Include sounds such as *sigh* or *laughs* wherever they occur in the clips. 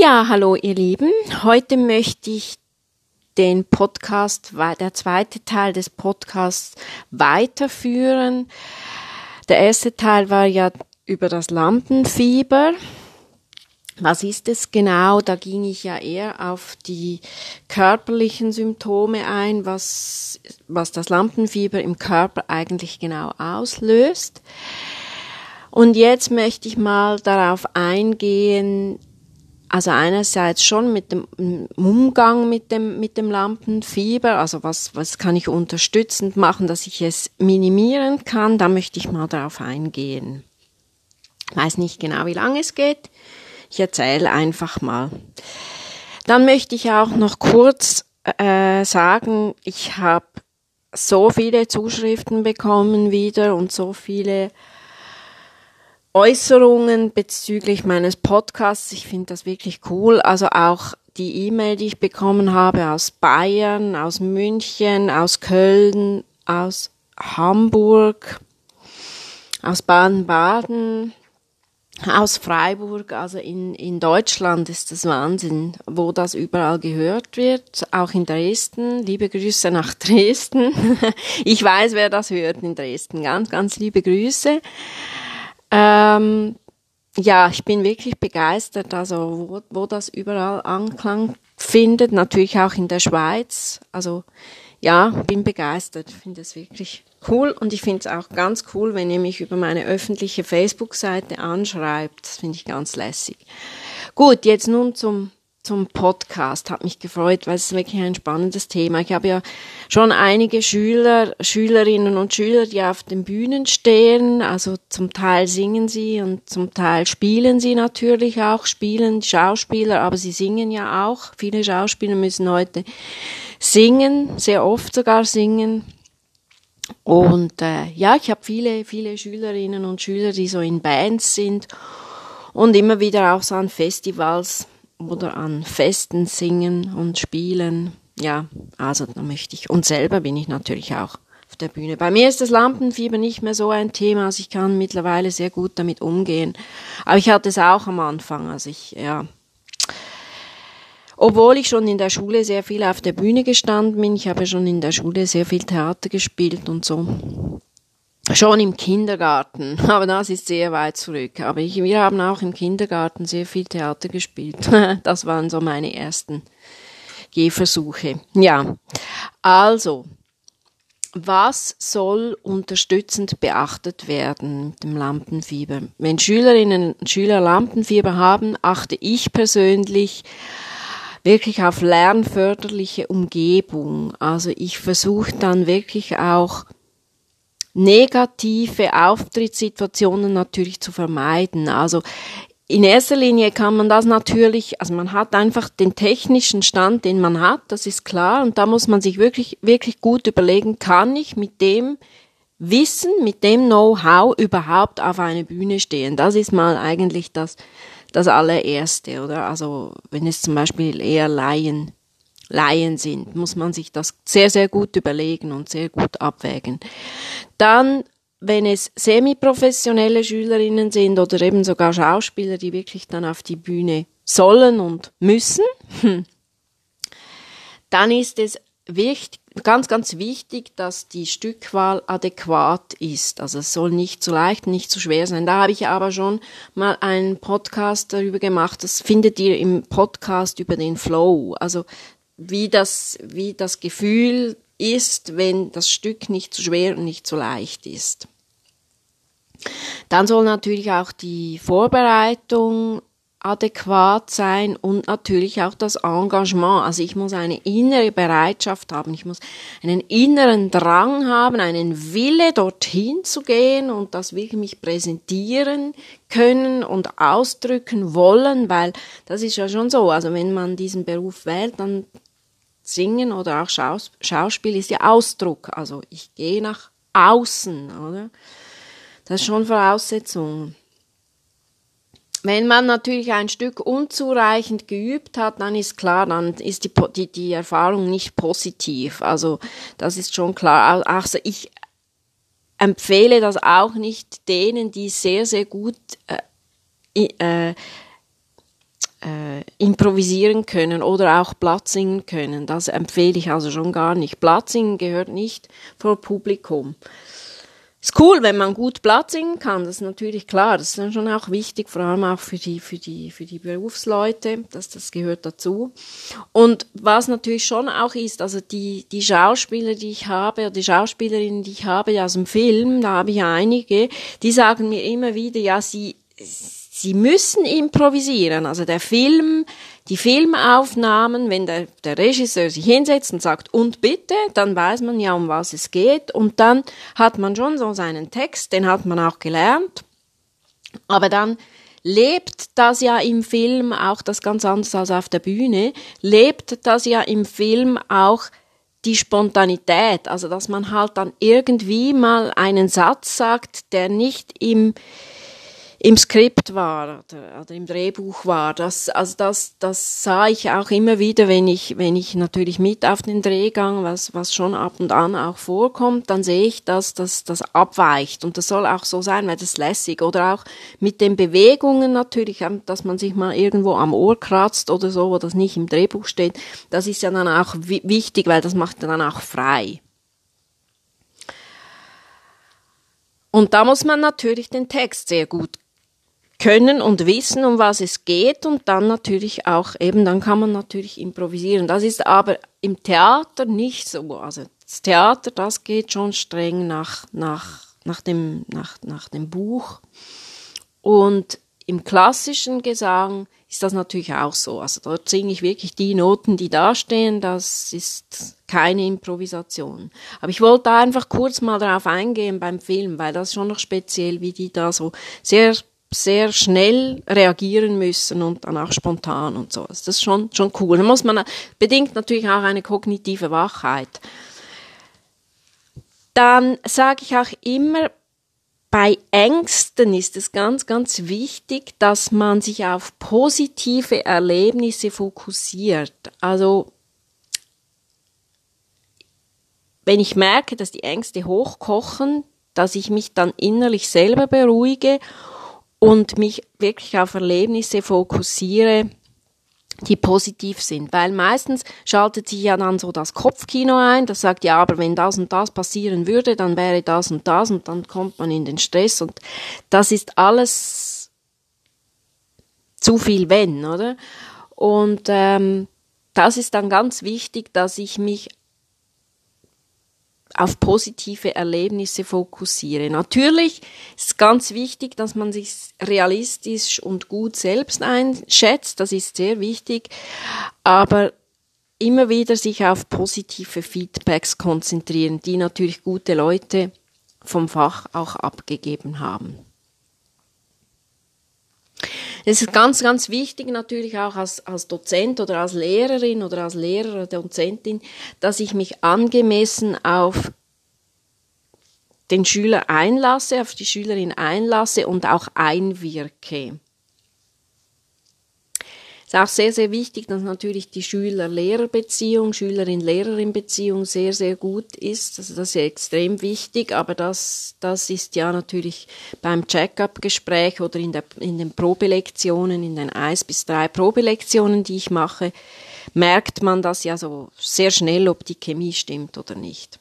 Ja, hallo ihr Lieben. Heute möchte ich den Podcast, der zweite Teil des Podcasts weiterführen. Der erste Teil war ja über das Lampenfieber. Was ist es genau? Da ging ich ja eher auf die körperlichen Symptome ein, was, was das Lampenfieber im Körper eigentlich genau auslöst. Und jetzt möchte ich mal darauf eingehen, also einerseits schon mit dem Umgang mit dem, mit dem Lampenfieber, also was, was kann ich unterstützend machen, dass ich es minimieren kann, da möchte ich mal darauf eingehen. Ich weiß nicht genau, wie lange es geht. Ich erzähle einfach mal. Dann möchte ich auch noch kurz äh, sagen, ich habe so viele Zuschriften bekommen wieder und so viele Äußerungen bezüglich meines Podcasts. Ich finde das wirklich cool. Also auch die E-Mail, die ich bekommen habe aus Bayern, aus München, aus Köln, aus Hamburg, aus Baden-Baden, aus Freiburg, also in, in Deutschland ist das Wahnsinn, wo das überall gehört wird, auch in Dresden. Liebe Grüße nach *laughs* Dresden. Ich weiß, wer das hört in Dresden. Ganz, ganz liebe Grüße. Ähm, ja, ich bin wirklich begeistert, also wo, wo das überall Anklang findet, natürlich auch in der Schweiz. Also ja, bin begeistert, finde es wirklich cool und ich finde es auch ganz cool, wenn ihr mich über meine öffentliche Facebook-Seite anschreibt. Das finde ich ganz lässig. Gut, jetzt nun zum zum Podcast. Hat mich gefreut, weil es ist wirklich ein spannendes Thema. Ich habe ja schon einige Schüler, Schülerinnen und Schüler, die auf den Bühnen stehen. Also zum Teil singen sie und zum Teil spielen sie natürlich auch, spielen Schauspieler, aber sie singen ja auch. Viele Schauspieler müssen heute singen, sehr oft sogar singen. Und äh, ja, ich habe viele, viele Schülerinnen und Schüler, die so in Bands sind und immer wieder auch so an Festivals oder an Festen singen und spielen. Ja, also da möchte ich. Und selber bin ich natürlich auch auf der Bühne. Bei mir ist das Lampenfieber nicht mehr so ein Thema, also ich kann mittlerweile sehr gut damit umgehen. Aber ich hatte es auch am Anfang, also ich, ja. Obwohl ich schon in der Schule sehr viel auf der Bühne gestanden bin, ich habe schon in der Schule sehr viel Theater gespielt und so. Schon im Kindergarten, *laughs* aber das ist sehr weit zurück. Aber ich, wir haben auch im Kindergarten sehr viel Theater gespielt. *laughs* Das waren so meine ersten Gehversuche. Ja, also, was soll unterstützend beachtet werden mit dem Lampenfieber? Wenn Schülerinnen und Schüler Lampenfieber haben, achte ich persönlich wirklich auf lernförderliche Umgebung. Also ich versuche dann wirklich auch negative Auftrittssituationen natürlich zu vermeiden. Also in erster Linie kann man das natürlich, also man hat einfach den technischen Stand, den man hat, das ist klar, und da muss man sich wirklich, wirklich gut überlegen, kann ich mit dem Wissen, mit dem Know-how überhaupt auf eine Bühne stehen? Das ist mal eigentlich das, das allererste, oder? Also, wenn es zum Beispiel eher Laien Laien sind, muss man sich das sehr, sehr gut überlegen und sehr gut abwägen. Dann, wenn es semiprofessionelle Schülerinnen sind oder eben sogar Schauspieler, die wirklich dann auf die Bühne sollen und müssen, *laughs* dann ist es wichtig, ganz, ganz wichtig, dass die Stückwahl adäquat ist. Also es soll nicht zu leicht, nicht zu schwer sein. Da habe ich aber schon mal einen Podcast darüber gemacht. Das findet ihr im Podcast über den Flow. Also wie das, wie das Gefühl ist, wenn das Stück nicht zu schwer und nicht zu leicht ist. Dann soll natürlich auch die Vorbereitung adäquat sein und natürlich auch das Engagement. Also ich muss eine innere Bereitschaft haben, ich muss einen inneren Drang haben, einen Wille dorthin zu gehen und das wirklich mich präsentieren können und ausdrücken wollen, weil das ist ja schon so. Also wenn man diesen Beruf wählt, dann Singen oder auch Schaus Schauspiel ist ja Ausdruck. Also ich gehe nach außen, oder? Das ist schon Voraussetzung. Wenn man natürlich ein Stück unzureichend geübt hat, dann ist klar, dann ist die, die, die Erfahrung nicht positiv. Also das ist schon klar. Also ich empfehle das auch nicht denen, die sehr, sehr gut äh, äh, äh, improvisieren können oder auch Blatt singen können. Das empfehle ich also schon gar nicht. Blatt singen gehört nicht vor Publikum. Ist cool, wenn man gut Blatt singen kann, das ist natürlich klar. Das ist dann schon auch wichtig, vor allem auch für die, für die, für die Berufsleute, dass das gehört dazu. Und was natürlich schon auch ist, also die, die Schauspieler, die ich habe, oder die Schauspielerinnen, die ich habe aus dem Film, da habe ich einige, die sagen mir immer wieder, ja, sie, sie müssen improvisieren. Also der Film, die Filmaufnahmen, wenn der, der Regisseur sich hinsetzt und sagt, und bitte, dann weiß man ja, um was es geht. Und dann hat man schon so seinen Text, den hat man auch gelernt. Aber dann lebt das ja im Film auch das ganz anders als auf der Bühne, lebt das ja im Film auch die Spontanität, also dass man halt dann irgendwie mal einen Satz sagt, der nicht im im Skript war oder, oder im Drehbuch war. Das, also das, das sah ich auch immer wieder, wenn ich, wenn ich natürlich mit auf den Drehgang, was, was schon ab und an auch vorkommt, dann sehe ich, dass das, das abweicht. Und das soll auch so sein, weil das lässig. Oder auch mit den Bewegungen natürlich, ähm, dass man sich mal irgendwo am Ohr kratzt oder so, wo das nicht im Drehbuch steht. Das ist ja dann auch wichtig, weil das macht dann auch frei. Und da muss man natürlich den Text sehr gut können und wissen, um was es geht und dann natürlich auch eben, dann kann man natürlich improvisieren. Das ist aber im Theater nicht so. Also das Theater, das geht schon streng nach, nach, nach, dem, nach, nach dem Buch. Und im klassischen Gesang ist das natürlich auch so. Also dort singe ich wirklich die Noten, die da stehen. Das ist keine Improvisation. Aber ich wollte einfach kurz mal darauf eingehen beim Film, weil das schon noch speziell, wie die da so sehr sehr schnell reagieren müssen und dann auch spontan und so. Das ist schon, schon cool. Da muss man, bedingt natürlich auch eine kognitive Wachheit. Dann sage ich auch immer, bei Ängsten ist es ganz, ganz wichtig, dass man sich auf positive Erlebnisse fokussiert. Also, wenn ich merke, dass die Ängste hochkochen, dass ich mich dann innerlich selber beruhige und mich wirklich auf Erlebnisse fokussiere, die positiv sind. Weil meistens schaltet sich ja dann so das Kopfkino ein, das sagt, ja, aber wenn das und das passieren würde, dann wäre das und das und dann kommt man in den Stress und das ist alles zu viel wenn, oder? Und ähm, das ist dann ganz wichtig, dass ich mich auf positive Erlebnisse fokussiere. Natürlich ist ganz wichtig, dass man sich realistisch und gut selbst einschätzt, das ist sehr wichtig, aber immer wieder sich auf positive Feedbacks konzentrieren, die natürlich gute Leute vom Fach auch abgegeben haben. Es ist ganz, ganz wichtig natürlich auch als, als Dozent oder als Lehrerin oder als Lehrer oder Dozentin, dass ich mich angemessen auf den Schüler einlasse, auf die Schülerin einlasse und auch einwirke. Es ist auch sehr, sehr wichtig, dass natürlich die Schüler-Lehrer-Beziehung, Schülerin-Lehrerin-Beziehung sehr, sehr gut ist. Also das ist extrem wichtig, aber das, das ist ja natürlich beim Check-up-Gespräch oder in, der, in den Probelektionen, in den eins bis drei Probelektionen, die ich mache, merkt man das ja so sehr schnell, ob die Chemie stimmt oder nicht.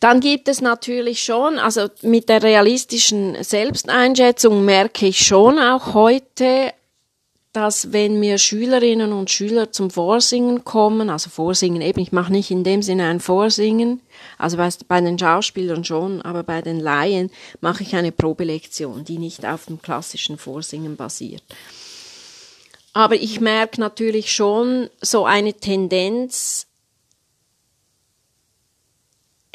Dann gibt es natürlich schon, also mit der realistischen Selbsteinschätzung merke ich schon auch heute, dass wenn mir Schülerinnen und Schüler zum Vorsingen kommen, also Vorsingen eben, ich mache nicht in dem Sinne ein Vorsingen, also bei, den Schauspielern schon, aber bei den Laien mache ich eine Probelektion, die nicht auf dem klassischen Vorsingen basiert. Aber ich merke natürlich schon so eine Tendenz,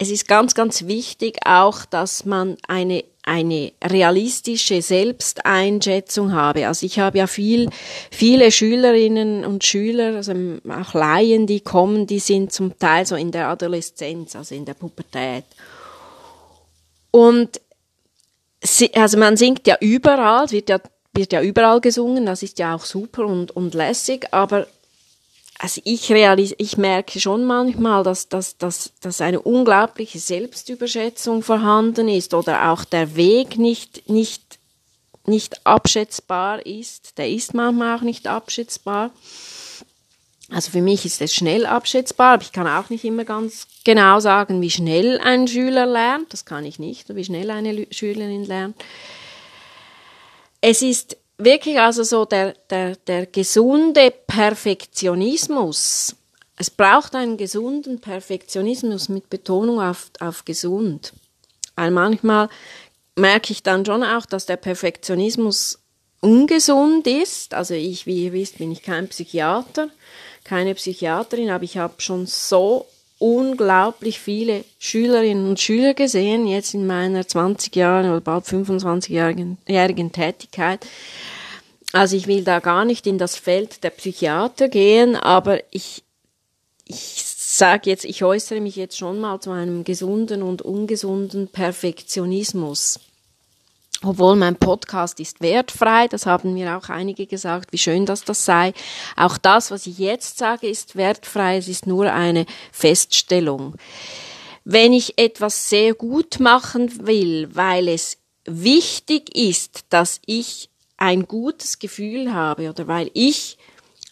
es ist ganz, ganz wichtig auch, dass man eine eine realistische Selbsteinschätzung habe. Also ich habe ja viel, viele Schülerinnen und Schüler, also auch Laien, die kommen, die sind zum Teil so in der Adoleszenz, also in der Pubertät. Und sie, also man singt ja überall, wird ja, wird ja überall gesungen, das ist ja auch super und, und lässig, aber also ich realis ich merke schon manchmal, dass, dass, dass, dass eine unglaubliche Selbstüberschätzung vorhanden ist oder auch der Weg nicht, nicht nicht abschätzbar ist. Der ist manchmal auch nicht abschätzbar. Also für mich ist es schnell abschätzbar, aber ich kann auch nicht immer ganz genau sagen, wie schnell ein Schüler lernt. Das kann ich nicht, wie schnell eine Schülerin lernt. Es ist wirklich also so der, der, der gesunde Perfektionismus. Es braucht einen gesunden Perfektionismus mit Betonung auf, auf gesund. Weil manchmal merke ich dann schon auch, dass der Perfektionismus ungesund ist. Also ich, wie ihr wisst, bin ich kein Psychiater, keine Psychiaterin, aber ich habe schon so unglaublich viele Schülerinnen und Schüler gesehen, jetzt in meiner 20 Jahren oder bald 25-jährigen Tätigkeit. Also ich will da gar nicht in das Feld der Psychiater gehen, aber ich, ich sage jetzt, ich äußere mich jetzt schon mal zu einem gesunden und ungesunden Perfektionismus. Obwohl mein Podcast ist wertfrei, das haben mir auch einige gesagt, wie schön dass das sei. Auch das, was ich jetzt sage, ist wertfrei, es ist nur eine Feststellung. Wenn ich etwas sehr gut machen will, weil es wichtig ist, dass ich ein gutes Gefühl habe oder weil ich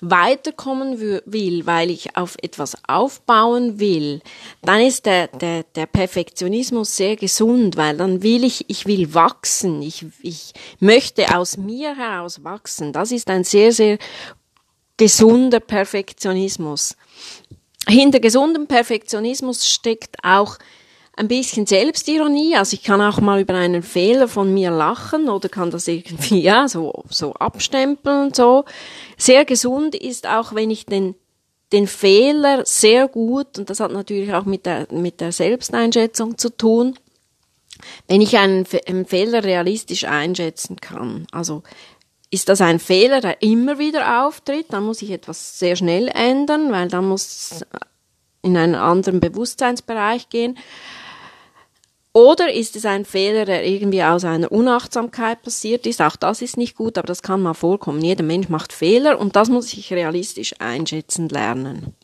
weiterkommen will, weil ich auf etwas aufbauen will, dann ist der, der, der Perfektionismus sehr gesund, weil dann will ich, ich will wachsen, ich, ich möchte aus mir heraus wachsen. Das ist ein sehr, sehr gesunder Perfektionismus. Hinter gesundem Perfektionismus steckt auch ein bisschen Selbstironie. Also ich kann auch mal über einen Fehler von mir lachen oder kann das irgendwie *laughs* ja so so abstempeln und so. Sehr gesund ist auch, wenn ich den den Fehler sehr gut und das hat natürlich auch mit der mit der Selbsteinschätzung zu tun. Wenn ich einen, einen Fehler realistisch einschätzen kann, also ist das ein Fehler, der immer wieder auftritt, dann muss ich etwas sehr schnell ändern, weil dann muss in einen anderen Bewusstseinsbereich gehen. Oder ist es ein Fehler, der irgendwie aus einer Unachtsamkeit passiert ist? Auch das ist nicht gut, aber das kann mal vorkommen. Jeder Mensch macht Fehler und das muss ich realistisch einschätzen lernen.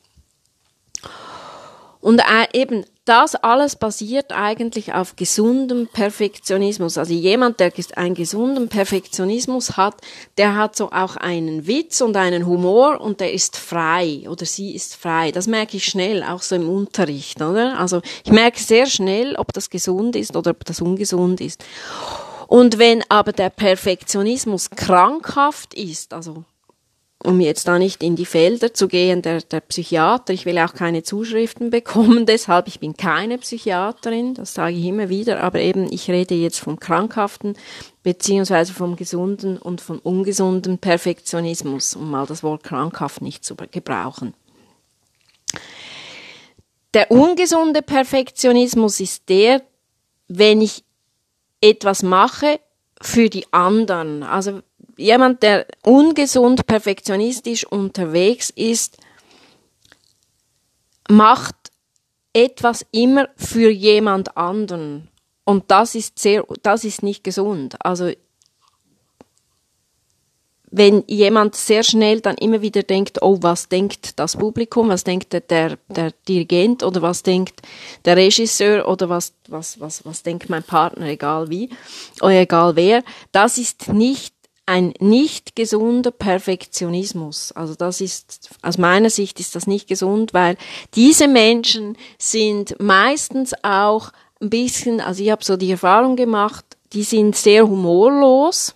Und äh, eben das alles basiert eigentlich auf gesundem Perfektionismus. Also jemand, der einen gesunden Perfektionismus hat, der hat so auch einen Witz und einen Humor und der ist frei oder sie ist frei. Das merke ich schnell, auch so im Unterricht, oder? Also ich merke sehr schnell, ob das gesund ist oder ob das ungesund ist. Und wenn aber der Perfektionismus krankhaft ist, also um jetzt da nicht in die Felder zu gehen, der, der Psychiater, ich will auch keine Zuschriften bekommen, *laughs* deshalb, ich bin keine Psychiaterin, das sage ich immer wieder, aber eben, ich rede jetzt vom krankhaften, beziehungsweise vom gesunden und vom ungesunden Perfektionismus, um mal das Wort krankhaft nicht zu gebrauchen. Der ungesunde Perfektionismus ist der, wenn ich etwas mache für die anderen. Also jemand, der ungesund perfektionistisch unterwegs ist, macht etwas immer für jemand anderen. Und das ist sehr, das ist nicht gesund. Also, wenn jemand sehr schnell dann immer wieder denkt, oh, was denkt das Publikum, was denkt der, der, Dirigent oder was denkt der Regisseur oder was, was, was, was denkt mein Partner, egal wie, oder egal wer, das ist nicht ein nicht gesunder Perfektionismus. Also das ist, aus meiner Sicht ist das nicht gesund, weil diese Menschen sind meistens auch ein bisschen, also ich habe so die Erfahrung gemacht, die sind sehr humorlos,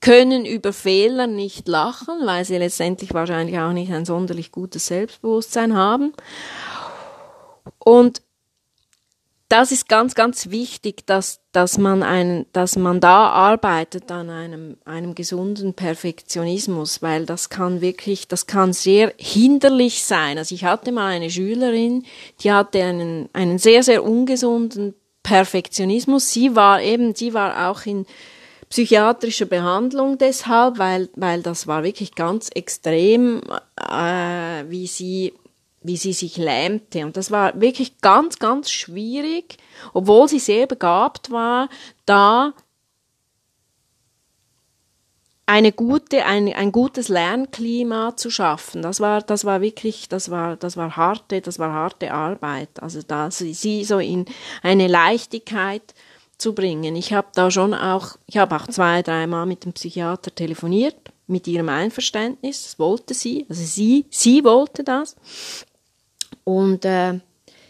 können über Fehler nicht lachen, weil sie letztendlich wahrscheinlich auch nicht ein sonderlich gutes Selbstbewusstsein haben. Und das ist ganz, ganz wichtig, dass, dass man einen, dass man da arbeitet an einem, einem gesunden Perfektionismus, weil das kann wirklich, das kann sehr hinderlich sein. Also ich hatte mal eine Schülerin, die hatte einen, einen sehr, sehr ungesunden Perfektionismus. Sie war eben, sie war auch in psychiatrischer Behandlung deshalb, weil, weil das war wirklich ganz extrem, äh, wie sie wie sie sich lähmte. Und das war wirklich ganz, ganz schwierig, obwohl sie sehr begabt war, da eine gute, ein, ein gutes Lernklima zu schaffen. Das war, das war wirklich, das war, das war harte, das war harte Arbeit. Also da sie so in eine Leichtigkeit zu bringen. Ich habe da schon auch, ich habe auch zwei, dreimal mit dem Psychiater telefoniert, mit ihrem Einverständnis, das wollte sie, also sie, sie wollte das. Und äh,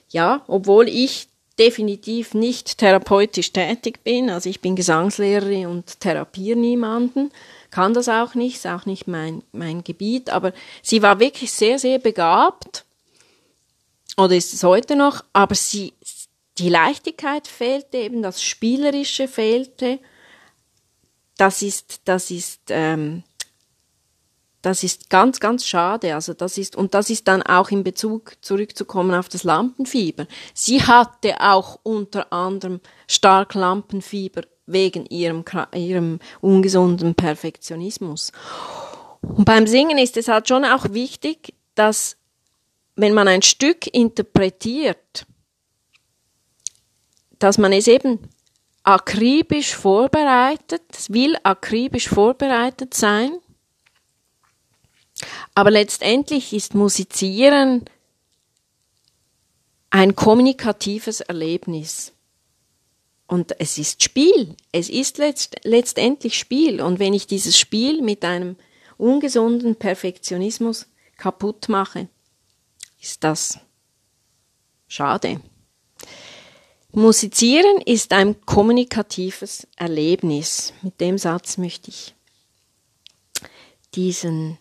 ja, obwohl ich definitiv nicht therapeutisch tätig bin, also ich bin Gesangslehrerin und therapiere niemanden, kann das auch nicht, ist auch nicht mein, mein Gebiet, aber sie war wirklich sehr, sehr begabt, oder ist es heute noch, aber sie, die Leichtigkeit fehlte eben, das Spielerische fehlte, das ist, das ist, ähm, das ist ganz, ganz schade. Also das ist, und das ist dann auch in Bezug zurückzukommen auf das Lampenfieber. Sie hatte auch unter anderem stark Lampenfieber wegen ihrem, ihrem ungesunden Perfektionismus. Und beim Singen ist es halt schon auch wichtig, dass wenn man ein Stück interpretiert, dass man es eben akribisch vorbereitet, es will akribisch vorbereitet sein, aber letztendlich ist Musizieren ein kommunikatives Erlebnis. Und es ist Spiel. Es ist letzt, letztendlich Spiel. Und wenn ich dieses Spiel mit einem ungesunden Perfektionismus kaputt mache, ist das schade. Musizieren ist ein kommunikatives Erlebnis. Mit dem Satz möchte ich diesen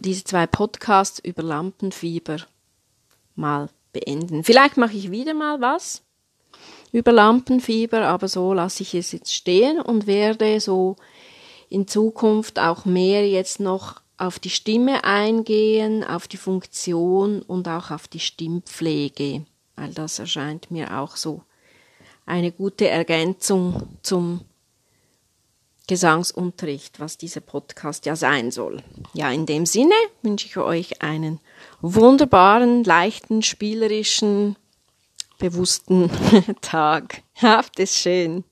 diese zwei Podcasts über Lampenfieber mal beenden. Vielleicht mache ich wieder mal was über Lampenfieber, aber so lasse ich es jetzt stehen und werde so in Zukunft auch mehr jetzt noch auf die Stimme eingehen, auf die Funktion und auch auf die Stimmpflege, weil das erscheint mir auch so eine gute Ergänzung zum Gesangsunterricht, was dieser Podcast ja sein soll. Ja, in dem Sinne wünsche ich euch einen wunderbaren, leichten, spielerischen, bewussten *laughs* Tag. Habt es schön.